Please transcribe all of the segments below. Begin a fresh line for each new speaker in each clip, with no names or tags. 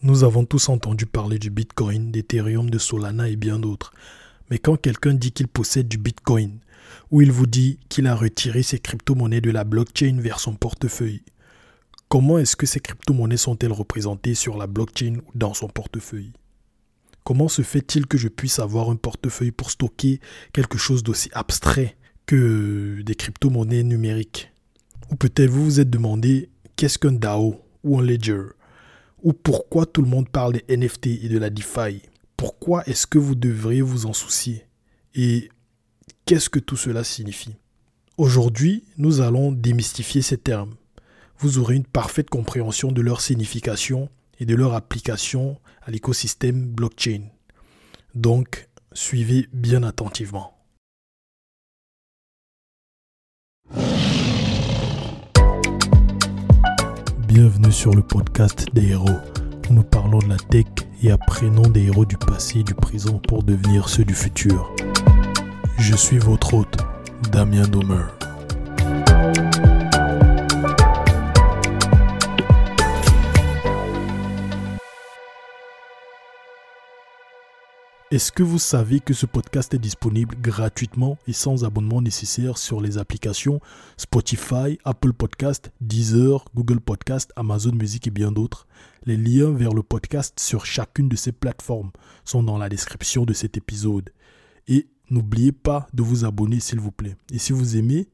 Nous avons tous entendu parler du Bitcoin, d'Ethereum, de Solana et bien d'autres. Mais quand quelqu'un dit qu'il possède du Bitcoin, ou il vous dit qu'il a retiré ses crypto-monnaies de la blockchain vers son portefeuille, comment est-ce que ces crypto-monnaies sont-elles représentées sur la blockchain ou dans son portefeuille? Comment se fait-il que je puisse avoir un portefeuille pour stocker quelque chose d'aussi abstrait que des crypto-monnaies numériques? Ou peut-être vous vous êtes demandé qu'est-ce qu'un DAO ou un Ledger? Ou pourquoi tout le monde parle des NFT et de la DeFi? Pourquoi est-ce que vous devriez vous en soucier? Et qu'est-ce que tout cela signifie? Aujourd'hui, nous allons démystifier ces termes. Vous aurez une parfaite compréhension de leur signification et de leur application à l'écosystème blockchain. Donc, suivez bien attentivement. Bienvenue sur le podcast des héros. Nous parlons de la tech et apprenons des héros du passé et du présent pour devenir ceux du futur. Je suis votre hôte, Damien Domer. Est-ce que vous savez que ce podcast est disponible gratuitement et sans abonnement nécessaire sur les applications Spotify, Apple Podcast, Deezer, Google Podcast, Amazon Music et bien d'autres? Les liens vers le podcast sur chacune de ces plateformes sont dans la description de cet épisode. Et n'oubliez pas de vous abonner s'il vous plaît. Et si vous aimez,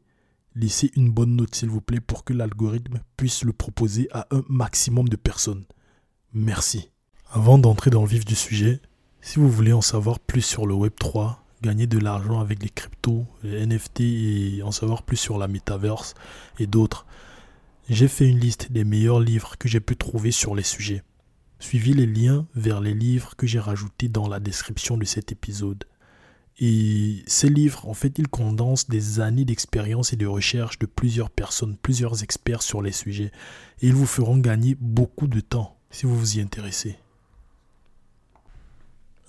laissez une bonne note s'il vous plaît pour que l'algorithme puisse le proposer à un maximum de personnes. Merci. Avant d'entrer dans le vif du sujet, si vous voulez en savoir plus sur le Web3, gagner de l'argent avec les cryptos, les NFT et en savoir plus sur la metaverse et d'autres, j'ai fait une liste des meilleurs livres que j'ai pu trouver sur les sujets. Suivez les liens vers les livres que j'ai rajoutés dans la description de cet épisode. Et ces livres, en fait, ils condensent des années d'expérience et de recherche de plusieurs personnes, plusieurs experts sur les sujets. Et ils vous feront gagner beaucoup de temps si vous vous y intéressez.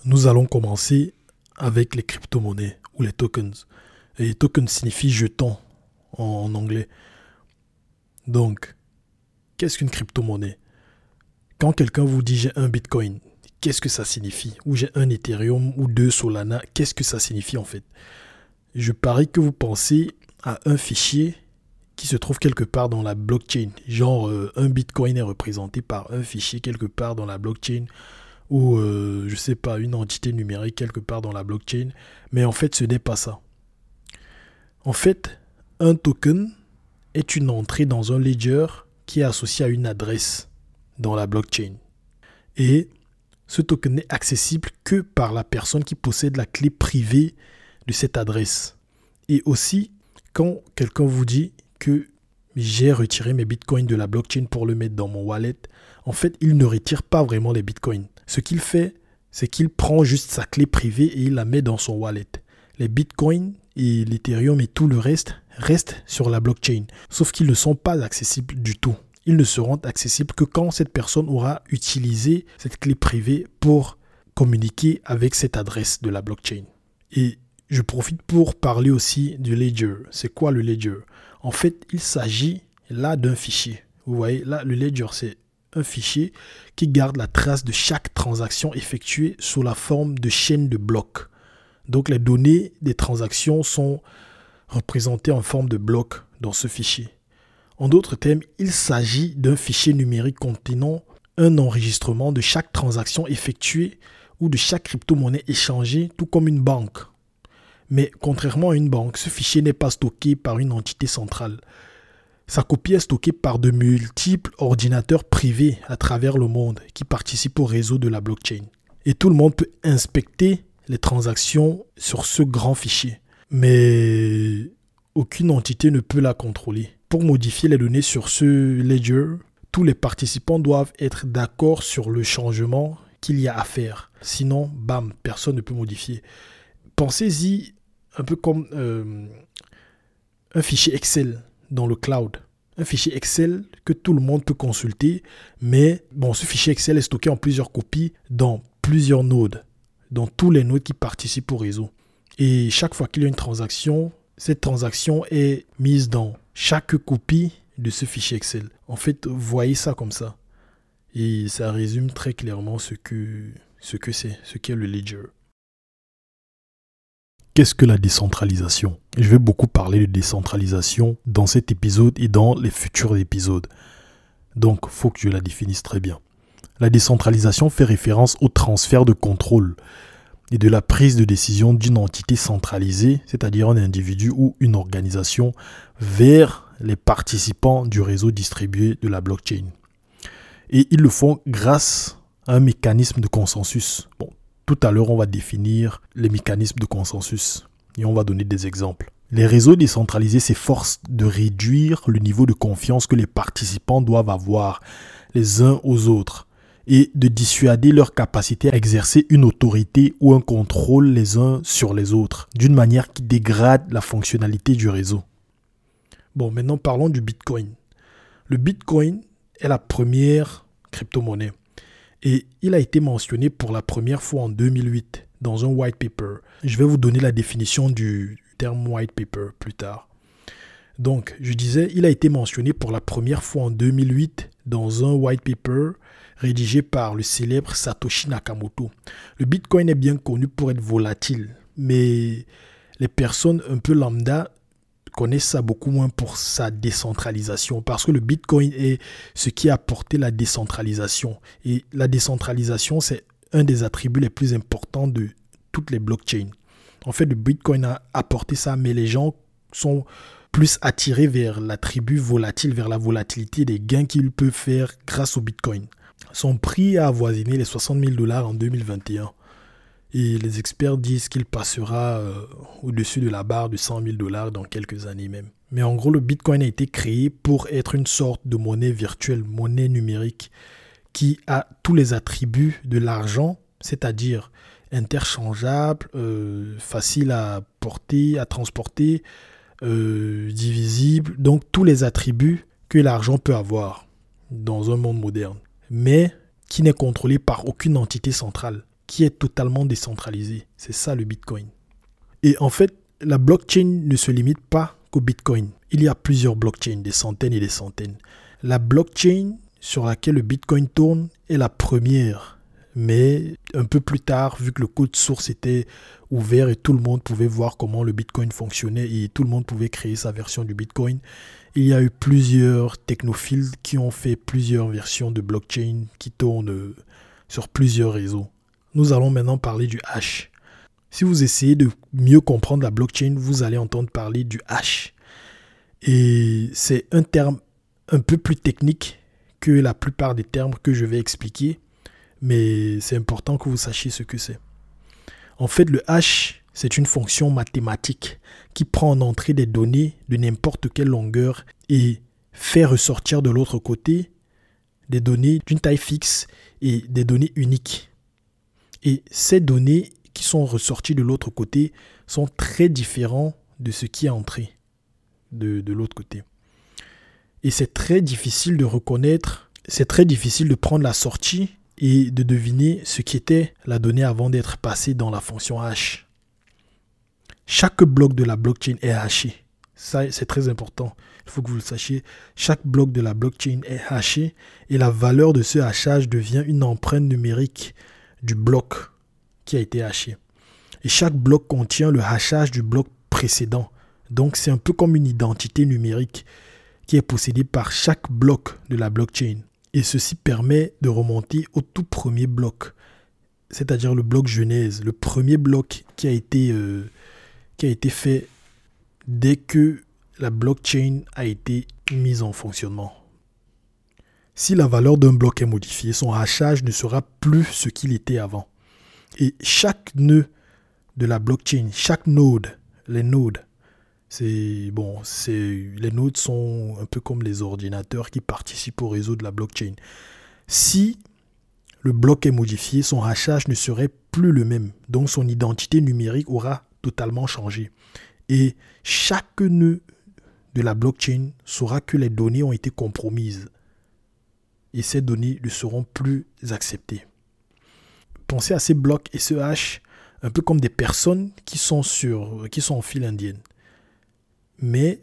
Nous allons commencer avec les crypto-monnaies ou les tokens. Et tokens signifie jeton en anglais. Donc, qu'est-ce qu'une crypto-monnaie? Quand quelqu'un vous dit j'ai un bitcoin, qu'est-ce que ça signifie? Ou j'ai un Ethereum ou deux Solana, qu'est-ce que ça signifie en fait? Je parie que vous pensez à un fichier qui se trouve quelque part dans la blockchain. Genre, euh, un bitcoin est représenté par un fichier quelque part dans la blockchain ou euh, je sais pas, une entité numérique quelque part dans la blockchain. Mais en fait, ce n'est pas ça. En fait, un token est une entrée dans un ledger qui est associé à une adresse dans la blockchain. Et ce token n'est accessible que par la personne qui possède la clé privée de cette adresse. Et aussi, quand quelqu'un vous dit que j'ai retiré mes bitcoins de la blockchain pour le mettre dans mon wallet, en fait, il ne retire pas vraiment les bitcoins. Ce qu'il fait, c'est qu'il prend juste sa clé privée et il la met dans son wallet. Les bitcoins et l'Ethereum et tout le reste restent sur la blockchain, sauf qu'ils ne sont pas accessibles du tout. Ils ne seront accessibles que quand cette personne aura utilisé cette clé privée pour communiquer avec cette adresse de la blockchain. Et je profite pour parler aussi du ledger. C'est quoi le ledger? En fait, il s'agit là d'un fichier. Vous voyez, là, le ledger, c'est un fichier qui garde la trace de chaque transaction effectuée sous la forme de chaîne de blocs. Donc les données des transactions sont représentées en forme de blocs dans ce fichier. En d'autres termes, il s'agit d'un fichier numérique contenant un enregistrement de chaque transaction effectuée ou de chaque crypto-monnaie échangée, tout comme une banque. Mais contrairement à une banque, ce fichier n'est pas stocké par une entité centrale. Sa copie est stockée par de multiples ordinateurs privés à travers le monde qui participent au réseau de la blockchain. Et tout le monde peut inspecter les transactions sur ce grand fichier. Mais aucune entité ne peut la contrôler. Pour modifier les données sur ce ledger, tous les participants doivent être d'accord sur le changement qu'il y a à faire. Sinon, bam, personne ne peut modifier. Pensez-y un peu comme euh, un fichier Excel dans le cloud. Un fichier Excel que tout le monde peut consulter, mais bon, ce fichier Excel est stocké en plusieurs copies dans plusieurs nodes, dans tous les nodes qui participent au réseau. Et chaque fois qu'il y a une transaction, cette transaction est mise dans chaque copie de ce fichier Excel. En fait, voyez ça comme ça. Et ça résume très clairement ce que ce que c'est, ce qu'est le ledger. Qu'est-ce que la décentralisation? Je vais beaucoup parler de décentralisation dans cet épisode et dans les futurs épisodes. Donc, faut que je la définisse très bien. La décentralisation fait référence au transfert de contrôle et de la prise de décision d'une entité centralisée, c'est-à-dire un individu ou une organisation, vers les participants du réseau distribué de la blockchain. Et ils le font grâce à un mécanisme de consensus. Bon, tout à l'heure, on va définir les mécanismes de consensus et on va donner des exemples. Les réseaux décentralisés s'efforcent de réduire le niveau de confiance que les participants doivent avoir les uns aux autres et de dissuader leur capacité à exercer une autorité ou un contrôle les uns sur les autres, d'une manière qui dégrade la fonctionnalité du réseau. Bon, maintenant parlons du Bitcoin. Le Bitcoin est la première crypto-monnaie et il a été mentionné pour la première fois en 2008 dans un white paper. Je vais vous donner la définition du terme white paper plus tard. Donc, je disais, il a été mentionné pour la première fois en 2008 dans un white paper rédigé par le célèbre Satoshi Nakamoto. Le Bitcoin est bien connu pour être volatile, mais les personnes un peu lambda connaissent ça beaucoup moins pour sa décentralisation, parce que le Bitcoin est ce qui a apporté la décentralisation. Et la décentralisation, c'est un des attributs les plus importants de toutes les blockchains. En fait, le Bitcoin a apporté ça, mais les gens sont plus attirés vers l'attribut volatile, vers la volatilité des gains qu'ils peuvent faire grâce au Bitcoin. Son prix a avoisiné les 60 000 dollars en 2021. Et les experts disent qu'il passera euh, au-dessus de la barre de 100 000 dollars dans quelques années même. Mais en gros, le Bitcoin a été créé pour être une sorte de monnaie virtuelle, monnaie numérique, qui a tous les attributs de l'argent, c'est-à-dire interchangeable, euh, facile à porter, à transporter, euh, divisible, donc tous les attributs que l'argent peut avoir dans un monde moderne mais qui n'est contrôlé par aucune entité centrale, qui est totalement décentralisé. C'est ça le Bitcoin. Et en fait, la blockchain ne se limite pas qu'au Bitcoin. Il y a plusieurs blockchains, des centaines et des centaines. La blockchain sur laquelle le Bitcoin tourne est la première. Mais un peu plus tard, vu que le code source était ouvert et tout le monde pouvait voir comment le Bitcoin fonctionnait et tout le monde pouvait créer sa version du Bitcoin, il y a eu plusieurs technophiles qui ont fait plusieurs versions de blockchain qui tournent euh, sur plusieurs réseaux. Nous allons maintenant parler du hash. Si vous essayez de mieux comprendre la blockchain, vous allez entendre parler du hash. Et c'est un terme un peu plus technique que la plupart des termes que je vais expliquer, mais c'est important que vous sachiez ce que c'est. En fait, le hash, c'est une fonction mathématique qui prend en entrée des données de n'importe quelle longueur et fait ressortir de l'autre côté des données d'une taille fixe et des données uniques. Et ces données qui sont ressorties de l'autre côté sont très différents de ce qui est entré de, de l'autre côté. Et c'est très difficile de reconnaître, c'est très difficile de prendre la sortie et de deviner ce qui était la donnée avant d'être passée dans la fonction hash. Chaque bloc de la blockchain est haché. Ça, c'est très important. Il faut que vous le sachiez. Chaque bloc de la blockchain est haché et la valeur de ce hachage devient une empreinte numérique du bloc qui a été haché. Et chaque bloc contient le hachage du bloc précédent. Donc c'est un peu comme une identité numérique qui est possédée par chaque bloc de la blockchain. Et ceci permet de remonter au tout premier bloc, c'est-à-dire le bloc genèse, le premier bloc qui a été euh, qui a été fait dès que la blockchain a été mise en fonctionnement. Si la valeur d'un bloc est modifiée, son hachage ne sera plus ce qu'il était avant. Et chaque nœud de la blockchain, chaque node, les nodes, c'est bon, les nodes sont un peu comme les ordinateurs qui participent au réseau de la blockchain. Si le bloc est modifié, son hachage ne serait plus le même. Donc son identité numérique aura totalement changé. Et chaque nœud de la blockchain saura que les données ont été compromises. Et ces données ne seront plus acceptées. Pensez à ces blocs et ce hash un peu comme des personnes qui sont, sur, qui sont en file indienne. Mais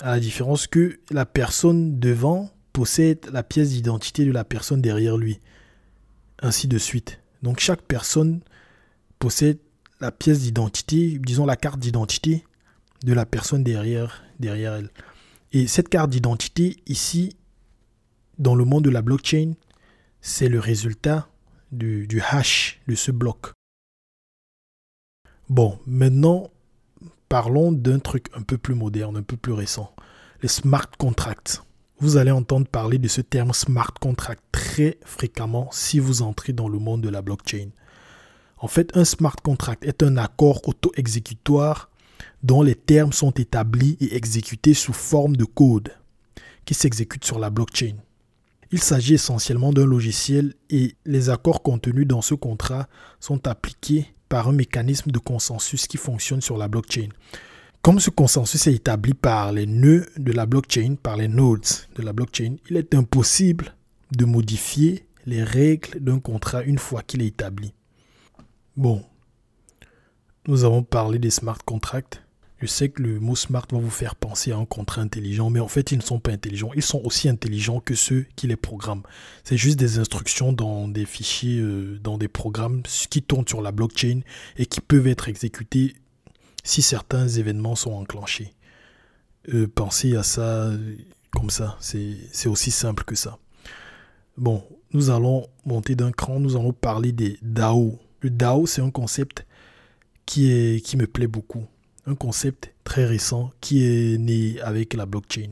à la différence que la personne devant possède la pièce d'identité de la personne derrière lui. Ainsi de suite. Donc chaque personne possède la pièce d'identité, disons la carte d'identité de la personne derrière, derrière elle. Et cette carte d'identité, ici, dans le monde de la blockchain, c'est le résultat du, hash de ce bloc. Bon, maintenant, parlons d'un truc un peu plus moderne, un peu plus récent. Les smart contracts. Vous allez entendre parler de ce terme smart contract très fréquemment si vous entrez dans le monde de la blockchain. En fait, un smart contract est un accord auto-exécutoire dont les termes sont établis et exécutés sous forme de code qui s'exécute sur la blockchain. Il s'agit essentiellement d'un logiciel et les accords contenus dans ce contrat sont appliqués par un mécanisme de consensus qui fonctionne sur la blockchain. Comme ce consensus est établi par les nœuds de la blockchain, par les nodes de la blockchain, il est impossible de modifier les règles d'un contrat une fois qu'il est établi. Bon, nous avons parlé des smart contracts. Je sais que le mot smart va vous faire penser à un contrat intelligent, mais en fait, ils ne sont pas intelligents. Ils sont aussi intelligents que ceux qui les programment. C'est juste des instructions dans des fichiers, euh, dans des programmes qui tournent sur la blockchain et qui peuvent être exécutés si certains événements sont enclenchés. Euh, pensez à ça comme ça. C'est aussi simple que ça. Bon, nous allons monter d'un cran. Nous allons parler des DAO. Le DAO, c'est un concept qui, est, qui me plaît beaucoup un concept très récent qui est né avec la blockchain.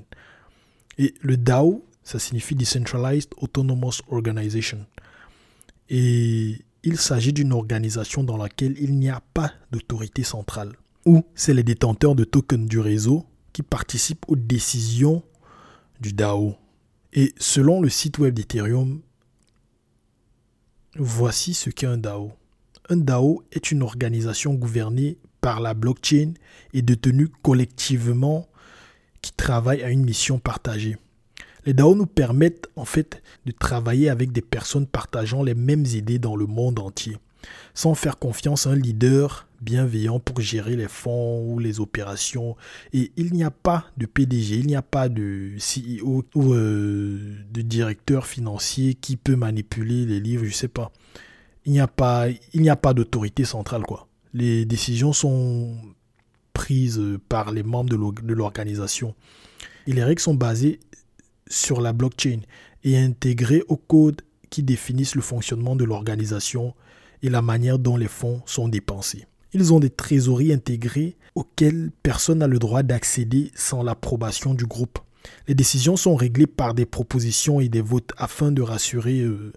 Et le DAO, ça signifie Decentralized Autonomous Organization. Et il s'agit d'une organisation dans laquelle il n'y a pas d'autorité centrale, où c'est les détenteurs de tokens du réseau qui participent aux décisions du DAO. Et selon le site web d'Ethereum, voici ce qu'est un DAO. Un DAO est une organisation gouvernée par la blockchain et détenus collectivement qui travaillent à une mission partagée. Les DAO nous permettent en fait de travailler avec des personnes partageant les mêmes idées dans le monde entier, sans faire confiance à un leader bienveillant pour gérer les fonds ou les opérations. Et il n'y a pas de PDG, il n'y a pas de CEO ou euh, de directeur financier qui peut manipuler les livres, je sais pas. Il n'y a pas, il n'y a pas d'autorité centrale quoi les décisions sont prises par les membres de l'organisation. Et les règles sont basées sur la blockchain et intégrées au code qui définissent le fonctionnement de l'organisation et la manière dont les fonds sont dépensés. Ils ont des trésoreries intégrées auxquelles personne n'a le droit d'accéder sans l'approbation du groupe. Les décisions sont réglées par des propositions et des votes afin de rassurer, euh,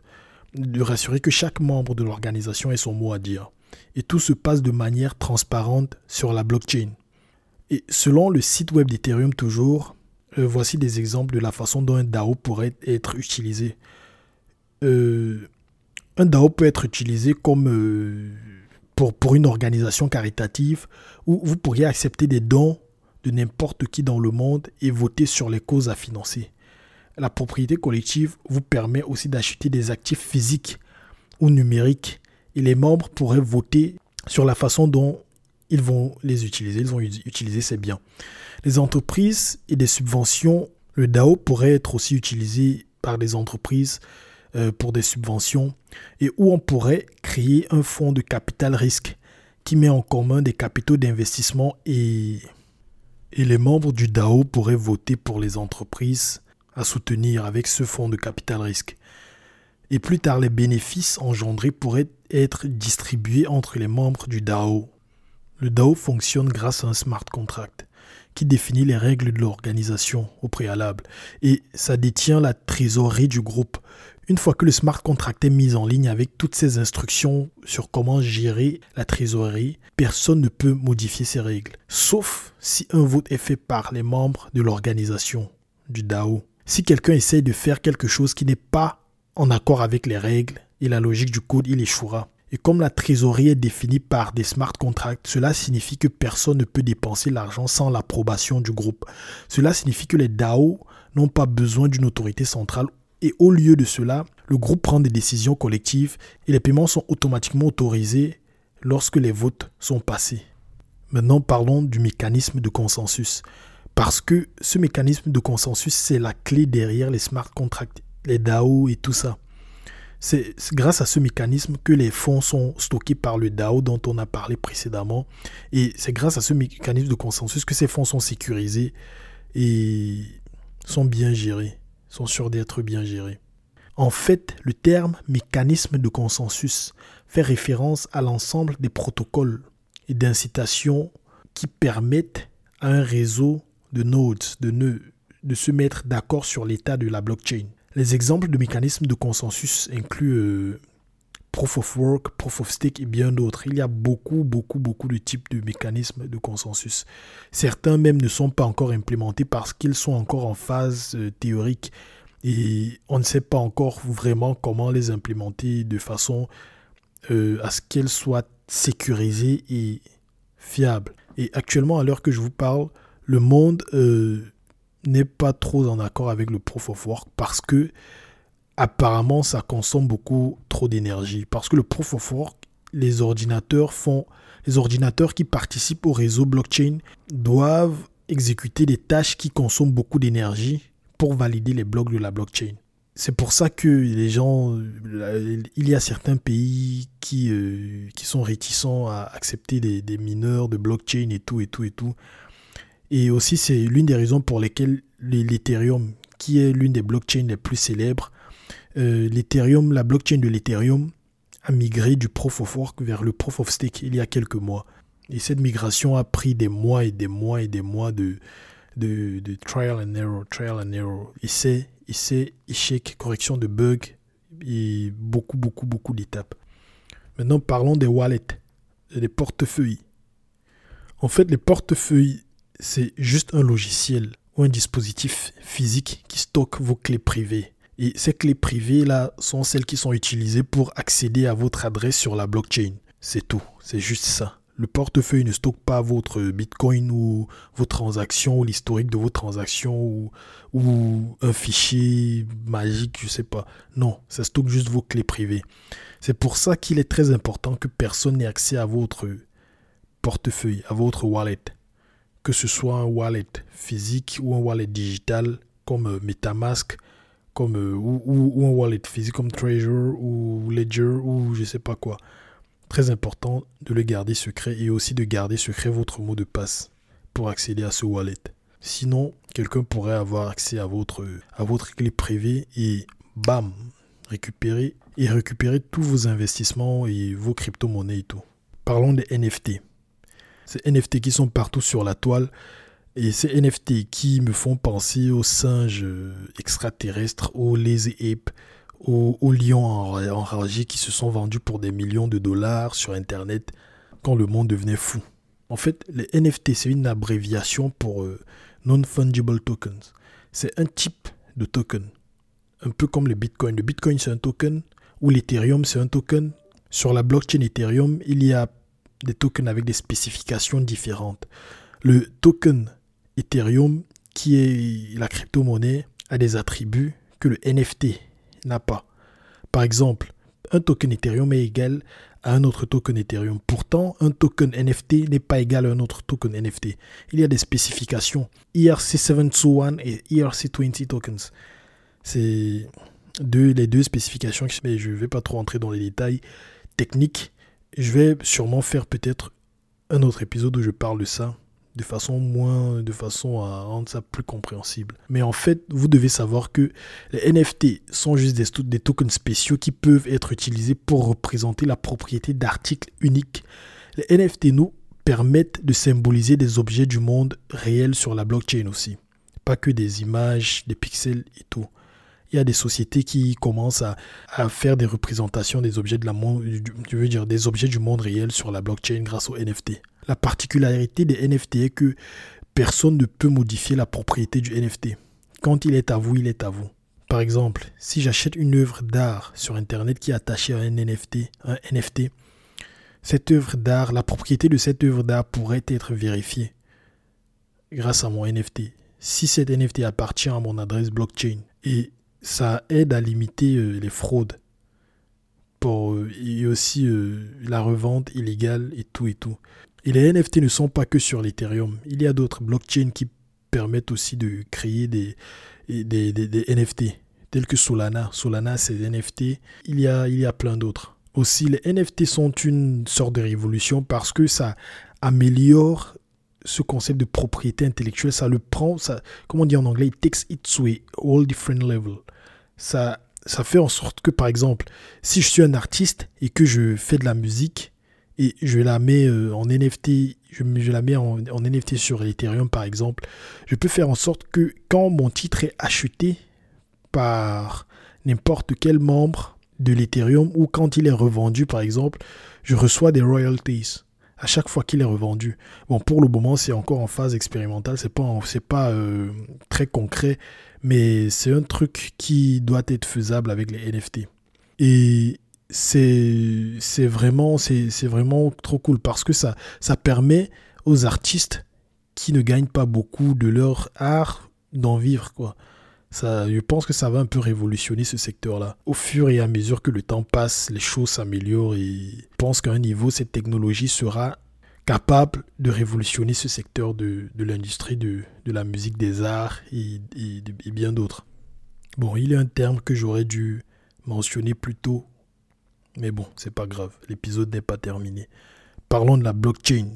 de rassurer que chaque membre de l'organisation ait son mot à dire et tout se passe de manière transparente sur la blockchain. Et selon le site web d'Ethereum toujours, euh, voici des exemples de la façon dont un DAO pourrait être utilisé. Euh, un DAO peut être utilisé comme euh, pour, pour une organisation caritative où vous pourriez accepter des dons de n'importe qui dans le monde et voter sur les causes à financer. La propriété collective vous permet aussi d'acheter des actifs physiques ou numériques et les membres pourraient voter sur la façon dont ils vont les utiliser, ils vont utiliser ces biens. Les entreprises et des subventions, le DAO pourrait être aussi utilisé par des entreprises euh, pour des subventions et où on pourrait créer un fonds de capital risque qui met en commun des capitaux d'investissement et, et les membres du DAO pourraient voter pour les entreprises à soutenir avec ce fonds de capital risque. Et plus tard, les bénéfices engendrés pourraient être distribués entre les membres du DAO. Le DAO fonctionne grâce à un smart contract qui définit les règles de l'organisation au préalable et ça détient la trésorerie du groupe. Une fois que le smart contract est mis en ligne avec toutes ces instructions sur comment gérer la trésorerie, personne ne peut modifier ces règles, sauf si un vote est fait par les membres de l'organisation du DAO. Si quelqu'un essaye de faire quelque chose qui n'est pas en accord avec les règles et la logique du code, il échouera. Et comme la trésorerie est définie par des smart contracts, cela signifie que personne ne peut dépenser l'argent sans l'approbation du groupe. Cela signifie que les DAO n'ont pas besoin d'une autorité centrale et au lieu de cela, le groupe prend des décisions collectives et les paiements sont automatiquement autorisés lorsque les votes sont passés. Maintenant parlons du mécanisme de consensus. Parce que ce mécanisme de consensus, c'est la clé derrière les smart contracts, les DAO et tout ça. C'est grâce à ce mécanisme que les fonds sont stockés par le DAO dont on a parlé précédemment. Et c'est grâce à ce mécanisme de consensus que ces fonds sont sécurisés et sont bien gérés, sont sûrs d'être bien gérés. En fait, le terme mécanisme de consensus fait référence à l'ensemble des protocoles et d'incitation qui permettent à un réseau de nodes, de nœuds, de se mettre d'accord sur l'état de la blockchain. Les exemples de mécanismes de consensus incluent euh, Proof of Work, Proof of Stake et bien d'autres. Il y a beaucoup, beaucoup, beaucoup de types de mécanismes de consensus. Certains même ne sont pas encore implémentés parce qu'ils sont encore en phase euh, théorique et on ne sait pas encore vraiment comment les implémenter de façon euh, à ce qu'elles soient sécurisées et fiables. Et actuellement, à l'heure que je vous parle, le monde n'est pas trop en accord avec le proof of work parce que apparemment ça consomme beaucoup trop d'énergie. Parce que le proof of work, les ordinateurs font, les ordinateurs qui participent au réseau blockchain doivent exécuter des tâches qui consomment beaucoup d'énergie pour valider les blocs de la blockchain. C'est pour ça que les gens, il y a certains pays qui, euh, qui sont réticents à accepter des, des mineurs de blockchain et tout et tout et tout et aussi, c'est l'une des raisons pour lesquelles l'Ethereum, qui est l'une des blockchains les plus célèbres, euh, l'Ethereum, la blockchain de l'Ethereum a migré du Proof of Work vers le Proof of Stake il y a quelques mois. Et cette migration a pris des mois et des mois et des mois de, de, trial and error, trial and error, essai, essai, échec, correction de bugs et beaucoup, beaucoup, beaucoup d'étapes. Maintenant, parlons des wallets, des portefeuilles. En fait, les portefeuilles c'est juste un logiciel ou un dispositif physique qui stocke vos clés privées. Et ces clés privées-là sont celles qui sont utilisées pour accéder à votre adresse sur la blockchain. C'est tout, c'est juste ça. Le portefeuille ne stocke pas votre Bitcoin ou vos transactions ou l'historique de vos transactions ou, ou un fichier magique, je sais pas. Non, ça stocke juste vos clés privées. C'est pour ça qu'il est très important que personne n'ait accès à votre portefeuille, à votre wallet que ce soit un wallet physique ou un wallet digital comme euh, MetaMask, comme, euh, ou, un wallet physique comme Treasure ou Ledger ou je sais pas quoi. Très important de le garder secret et aussi de garder secret votre mot de passe pour accéder à ce wallet. Sinon, quelqu'un pourrait avoir accès à votre, à votre clé privée et bam, récupérer et récupérer tous vos investissements et vos crypto-monnaies et tout. Parlons des NFT. Ces NFT qui sont partout sur la toile. Et ces NFT qui me font penser aux singes euh, extraterrestres, aux lazy apes, aux, lions enragés qui se sont vendus pour des millions de dollars sur Internet quand le monde devenait fou. En fait, les NFT, c'est une abréviation pour euh, Non-Fungible Tokens. C'est un type de token, un peu comme le Bitcoin. Le Bitcoin, c'est un token, ou l'Ethereum, c'est un token. Sur la blockchain Ethereum, il y a des tokens avec des spécifications différentes. Le token Ethereum, qui est la crypto-monnaie, a des attributs que le NFT n'a pas. Par exemple, un token Ethereum est égal à un autre token Ethereum. Pourtant, un token NFT n'est pas égal à un autre token NFT. Il y a des spécifications ERC721 et ERC20 tokens. C'est les deux spécifications, mais je ne vais pas trop entrer dans les détails techniques. Je vais sûrement faire peut-être un autre épisode où je parle de ça de façon moins, de façon à rendre ça plus compréhensible. Mais en fait, vous devez savoir que les NFT sont juste des, des tokens spéciaux qui peuvent être utilisés pour représenter la propriété d'articles uniques. Les NFT nous permettent de symboliser des objets du monde réel sur la blockchain aussi. Pas que des images, des pixels et tout il y a des sociétés qui commencent à, faire des représentations des objets de monde, veux dire des objets du monde réel sur la blockchain grâce aux NFT. La particularité des NFT est que personne ne peut modifier la propriété du NFT. Quand il est à vous, il est à vous. Par exemple, si j'achète une œuvre d'art sur Internet qui est attachée à un NFT, un NFT, cette œuvre d'art, la propriété de cette œuvre d'art pourrait être vérifiée grâce à mon NFT. Si cet NFT appartient à mon adresse blockchain et ça aide à limiter euh, les fraudes pour, euh, et aussi euh, la revente illégale et tout et tout. Et les NFT ne sont pas que sur l'Ethereum. Il y a d'autres blockchains qui permettent aussi de créer des, NFT, tels que Solana. Solana, c'est NFT. Il y a, il y a plein d'autres. Aussi, les NFT sont une sorte de révolution parce que ça améliore ce concept de propriété intellectuelle. Ça le prend, ça, comme on dit en anglais, it takes it to a all different level. Ça, fait en sorte que, par exemple, si je suis un artiste et que je fais de la musique, et je la mets euh, en NFT, je, la mets en, NFT sur Ethereum par exemple, je peux faire en sorte que quand mon titre est acheté par n'importe quel membre de l'Ethereum ou quand il est revendu par exemple, je reçois des royalties à chaque fois qu'il est revendu. Bon, pour le moment, c'est encore en phase expérimentale, c'est pas, pas euh, très concret, mais c'est un truc qui doit être faisable avec les NFT. Et c'est vraiment, vraiment trop cool parce que ça, ça permet aux artistes qui ne gagnent pas beaucoup de leur art d'en vivre. Quoi. Ça, je pense que ça va un peu révolutionner ce secteur-là. Au fur et à mesure que le temps passe, les choses s'améliorent et je pense qu'à un niveau, cette technologie sera capable de révolutionner ce secteur de, de l'industrie de, de, la musique, des arts et, et, bien d'autres. Bon, il y a un terme que j'aurais dû mentionner plus tôt mais bon, c'est pas grave, l'épisode n'est pas terminé. Parlons de la blockchain.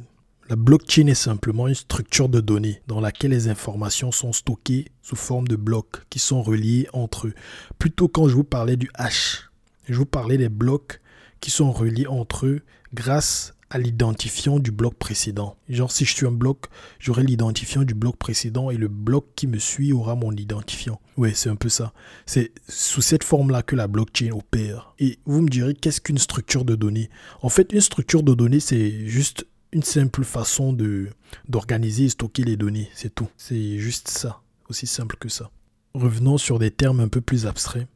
La blockchain est simplement une structure de données dans laquelle les informations sont stockées sous forme de blocs qui sont reliés entre eux. Plutôt quand je vous parlais du hash, je vous parlais des blocs qui sont reliés entre eux grâce à l'identifiant du bloc précédent. Genre, si je suis un bloc, j'aurai l'identifiant du bloc précédent et le bloc qui me suit aura mon identifiant. Ouais, c'est un peu ça. C'est sous cette forme-là que la blockchain opère. Et vous me direz, qu'est-ce qu'une structure de données? En fait, une structure de données, c'est juste une simple façon de d'organiser et stocker les données. C'est tout. C'est juste ça. Aussi simple que ça. Revenons sur des termes un peu plus abstraits.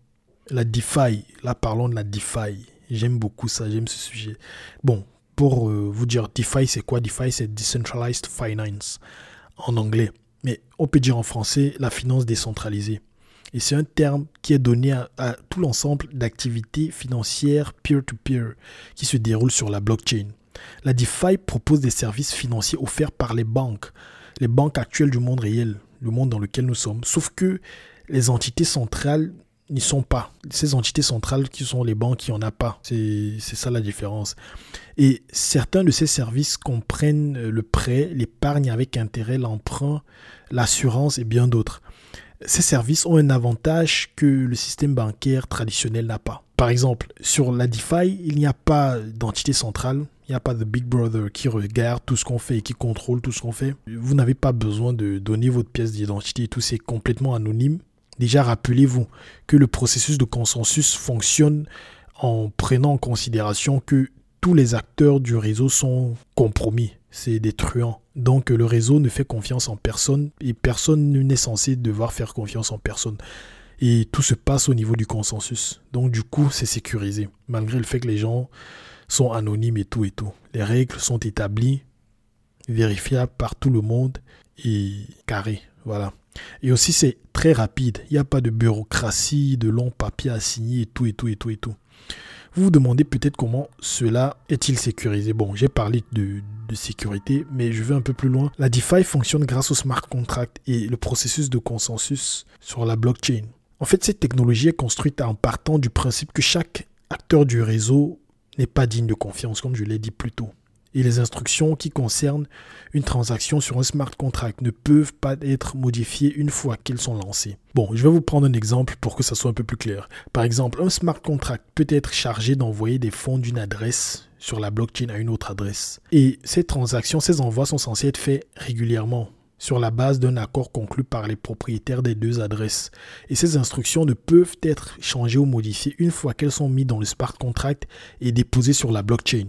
La DeFi. Là, parlons de la DeFi. J'aime beaucoup ça, j'aime ce sujet. Bon, pour euh, vous dire DeFi, c'est quoi DeFi, c'est Decentralized Finance en anglais. Mais on peut dire en français la finance décentralisée. Et c'est un terme qui est donné à, à tout l'ensemble d'activités financières peer-to-peer qui se déroulent sur la blockchain. La DeFi propose des services financiers offerts par les banques, les banques actuelles du monde réel, le monde dans lequel nous sommes. Sauf que les entités centrales n'y sont pas. Ces entités centrales qui sont les banques, il n'y en a pas. C'est ça la différence. Et certains de ces services comprennent le prêt, l'épargne avec intérêt, l'emprunt, l'assurance et bien d'autres. Ces services ont un avantage que le système bancaire traditionnel n'a pas. Par exemple, sur la DeFi, il n'y a pas d'entité centrale, il n'y a pas de Big Brother qui regarde tout ce qu'on fait et qui contrôle tout ce qu'on fait. Vous n'avez pas besoin de donner votre pièce d'identité tout, c'est complètement anonyme. Déjà, rappelez-vous que le processus de consensus fonctionne en prenant en considération que tous les acteurs du réseau sont compromis, c'est des truands. Donc le réseau ne fait confiance en personne et personne n'est censé devoir faire confiance en personne. Et tout se passe au niveau du consensus. Donc du coup, c'est sécurisé, malgré le fait que les gens sont anonymes et tout et tout. Les règles sont établies, vérifiables par tout le monde et carrées. Voilà. Et aussi, c'est très rapide. Il n'y a pas de bureaucratie, de longs papiers à signer et tout, et tout, et tout, et tout. Vous vous demandez peut-être comment cela est-il sécurisé. Bon, j'ai parlé de, sécurité, mais je vais un peu plus loin. La DeFi fonctionne grâce au smart contract et le processus de consensus sur la blockchain. En fait, cette technologie est construite en partant du principe que chaque acteur du réseau n'est pas digne de confiance, comme je l'ai dit plus tôt et les instructions qui concernent une transaction sur un smart contract ne peuvent pas être modifiées une fois qu'elles sont lancées. Bon, je vais vous prendre un exemple pour que ça soit un peu plus clair. Par exemple, un smart contract peut être chargé d'envoyer des fonds d'une adresse sur la blockchain à une autre adresse. Et ces transactions, ces envois sont censés être faits régulièrement sur la base d'un accord conclu par les propriétaires des deux adresses. Et ces instructions ne peuvent être changées ou modifiées une fois qu'elles sont mises dans le smart contract et déposées sur la blockchain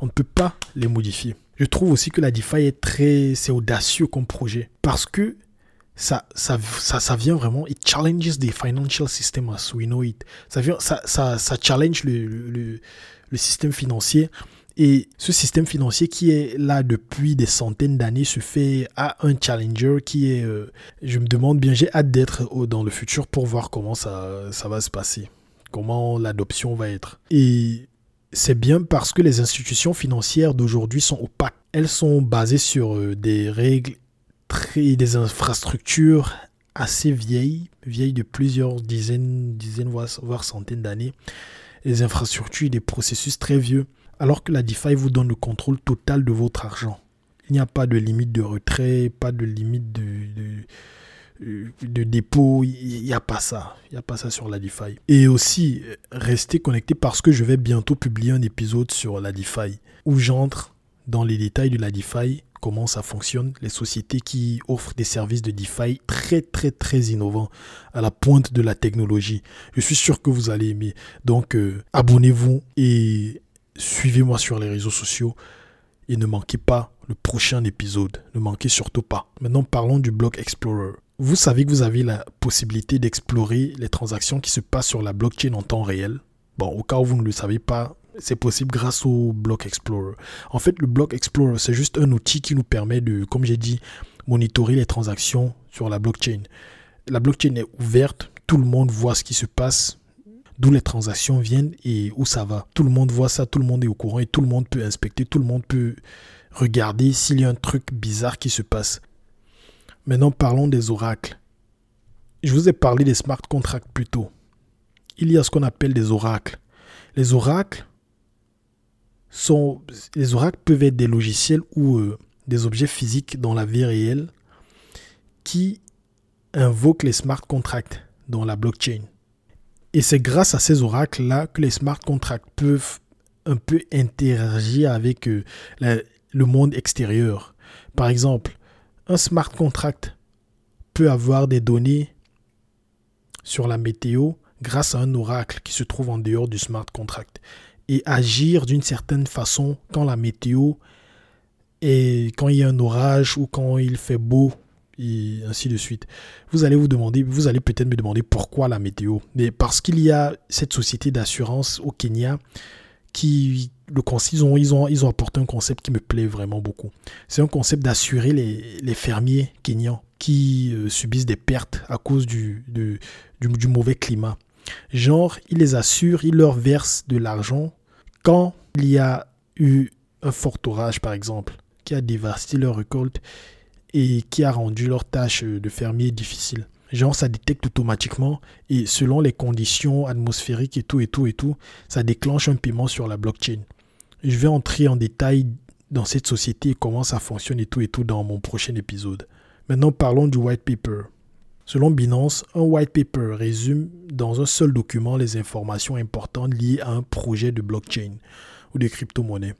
on ne peut pas les modifier. Je trouve aussi que la DeFi est très, c'est audacieux comme projet parce que ça, ça, ça, vient vraiment, it challenges the financial system as we know it. Ça, vient, ça, ça, ça challenge le, le, le, système financier. Et ce système financier qui est là depuis des centaines d'années se fait à un challenger qui est, euh, je me demande bien, j'ai hâte d'être dans le futur pour voir comment ça, ça va se passer, comment l'adoption va être. Et c'est bien parce que les institutions financières d'aujourd'hui sont opaques. Elles sont basées sur euh, des règles très, des infrastructures assez vieilles, vieilles de plusieurs dizaines, dizaines voire, centaines d'années. Des infrastructures et des processus très vieux. Alors que la DeFi vous donne le contrôle total de votre argent. Il n'y a pas de limite de retrait, pas de limite de de dépôt, il n'y a pas ça. Il n'y a pas ça sur la DeFi. Et aussi, restez connecté parce que je vais bientôt publier un épisode sur la DeFi où j'entre dans les détails de la DeFi, comment ça fonctionne, les sociétés qui offrent des services de DeFi très très très innovants à la pointe de la technologie. Je suis sûr que vous allez aimer. Donc euh, abonnez-vous et suivez-moi sur les réseaux sociaux et ne manquez pas le prochain épisode. Ne manquez surtout pas. Maintenant parlons du Block Explorer vous savez que vous avez la possibilité d'explorer les transactions qui se passent sur la blockchain en temps réel. Bon, au cas où vous ne le savez pas, c'est possible grâce au Block Explorer. En fait, le Block Explorer, c'est juste un outil qui nous permet de, comme j'ai dit, monitorer les transactions sur la blockchain. La blockchain est ouverte, tout le monde voit ce qui se passe, d'où les transactions viennent et où ça va. Tout le monde voit ça, tout le monde est au courant et tout le monde peut inspecter, tout le monde peut regarder s'il y a un truc bizarre qui se passe. Maintenant, parlons des oracles. Je vous ai parlé des smart contracts plus tôt. Il y a ce qu'on appelle des oracles. Les oracles sont, les oracles peuvent être des logiciels ou euh, des objets physiques dans la vie réelle qui invoquent les smart contracts dans la blockchain. Et c'est grâce à ces oracles-là que les smart contracts peuvent un peu interagir avec euh, le monde extérieur. Par exemple, un smart contract peut avoir des données sur la météo grâce à un oracle qui se trouve en dehors du smart contract et agir d'une certaine façon quand la météo et quand il y a un orage ou quand il fait beau et ainsi de suite. Vous allez vous demander, vous allez peut-être me demander pourquoi la météo. Mais parce qu'il y a cette société d'assurance au Kenya qui ils ont, ils, ont, apporté un concept qui me plaît vraiment beaucoup. C'est un concept d'assurer les, fermiers kenyans qui euh, subissent des pertes à cause du, mauvais climat. Genre, ils les assurent, ils leur versent de l'argent quand il y a eu un fort orage, par exemple, qui a dévasté leur récolte et qui a rendu leur tâche de fermier difficile. Genre, ça détecte automatiquement et selon les conditions atmosphériques et tout et tout et tout, ça déclenche un paiement sur la blockchain. Je vais entrer en détail dans cette société et comment ça fonctionne et tout et tout dans mon prochain épisode. Maintenant, parlons du white paper. Selon Binance, un white paper résume dans un seul document les informations importantes liées à un projet de blockchain ou de crypto-monnaie.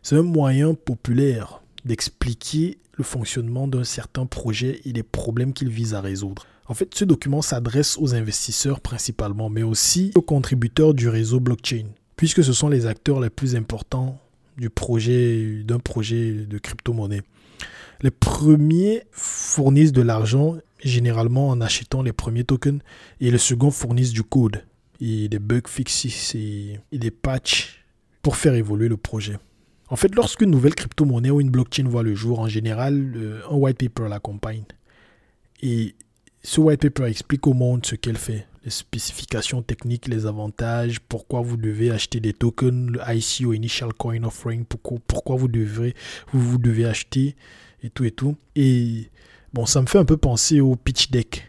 C'est un moyen populaire d'expliquer le fonctionnement d'un certain projet et les problèmes qu'il vise à résoudre. En fait, ce document s'adresse aux investisseurs principalement, mais aussi aux contributeurs du réseau blockchain, puisque ce sont les acteurs les plus importants du projet, d'un projet de crypto-monnaie. Les premiers fournissent de l'argent, généralement en achetant les premiers tokens, et les seconds fournissent du code, et des bug fixes et, des patchs pour faire évoluer le projet. En fait, lorsqu'une nouvelle crypto-monnaie ou une blockchain voit le jour, en général, euh, un white paper l'accompagne. Et ce white paper explique au monde ce qu'elle fait, les spécifications techniques, les avantages, pourquoi vous devez acheter des tokens, le ICO, Initial Coin Offering, pourquoi, pourquoi vous, devrez, vous, vous devez acheter et tout et tout. Et bon, ça me fait un peu penser au pitch deck.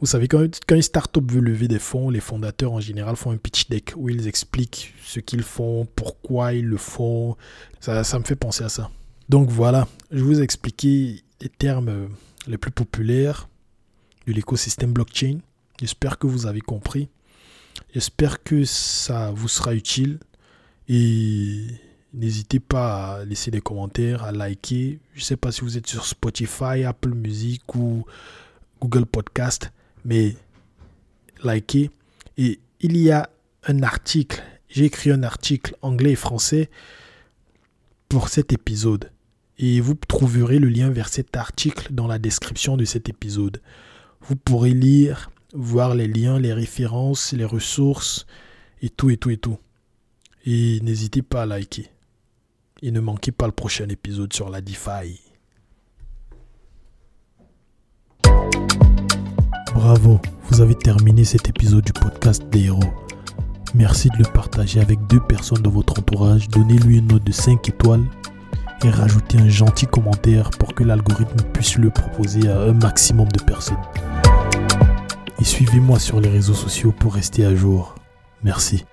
Vous savez, quand, quand une startup veut lever des fonds, les fondateurs en général font un pitch deck où ils expliquent ce qu'ils font, pourquoi ils le font. Ça, ça me fait penser à ça. Donc voilà, je vous ai expliqué les termes les plus populaires l'écosystème blockchain. J'espère que vous avez compris. J'espère que ça vous sera utile. Et n'hésitez pas à laisser des commentaires, à liker. Je ne sais pas si vous êtes sur Spotify, Apple Music ou Google Podcast, mais likez. Et il y a un article, j'ai écrit un article anglais et français pour cet épisode. Et vous trouverez le lien vers cet article dans la description de cet épisode. Vous pourrez lire, voir les liens, les références, les ressources et tout et tout et tout. Et n'hésitez pas à liker. Et ne manquez pas le prochain épisode sur la DeFi. Bravo, vous avez terminé cet épisode du podcast des héros. Merci de le partager avec deux personnes de votre entourage. Donnez-lui une note de 5 étoiles et rajoutez un gentil commentaire pour que l'algorithme puisse le proposer à un maximum de personnes. Et suivez-moi sur les réseaux sociaux pour rester à jour. Merci.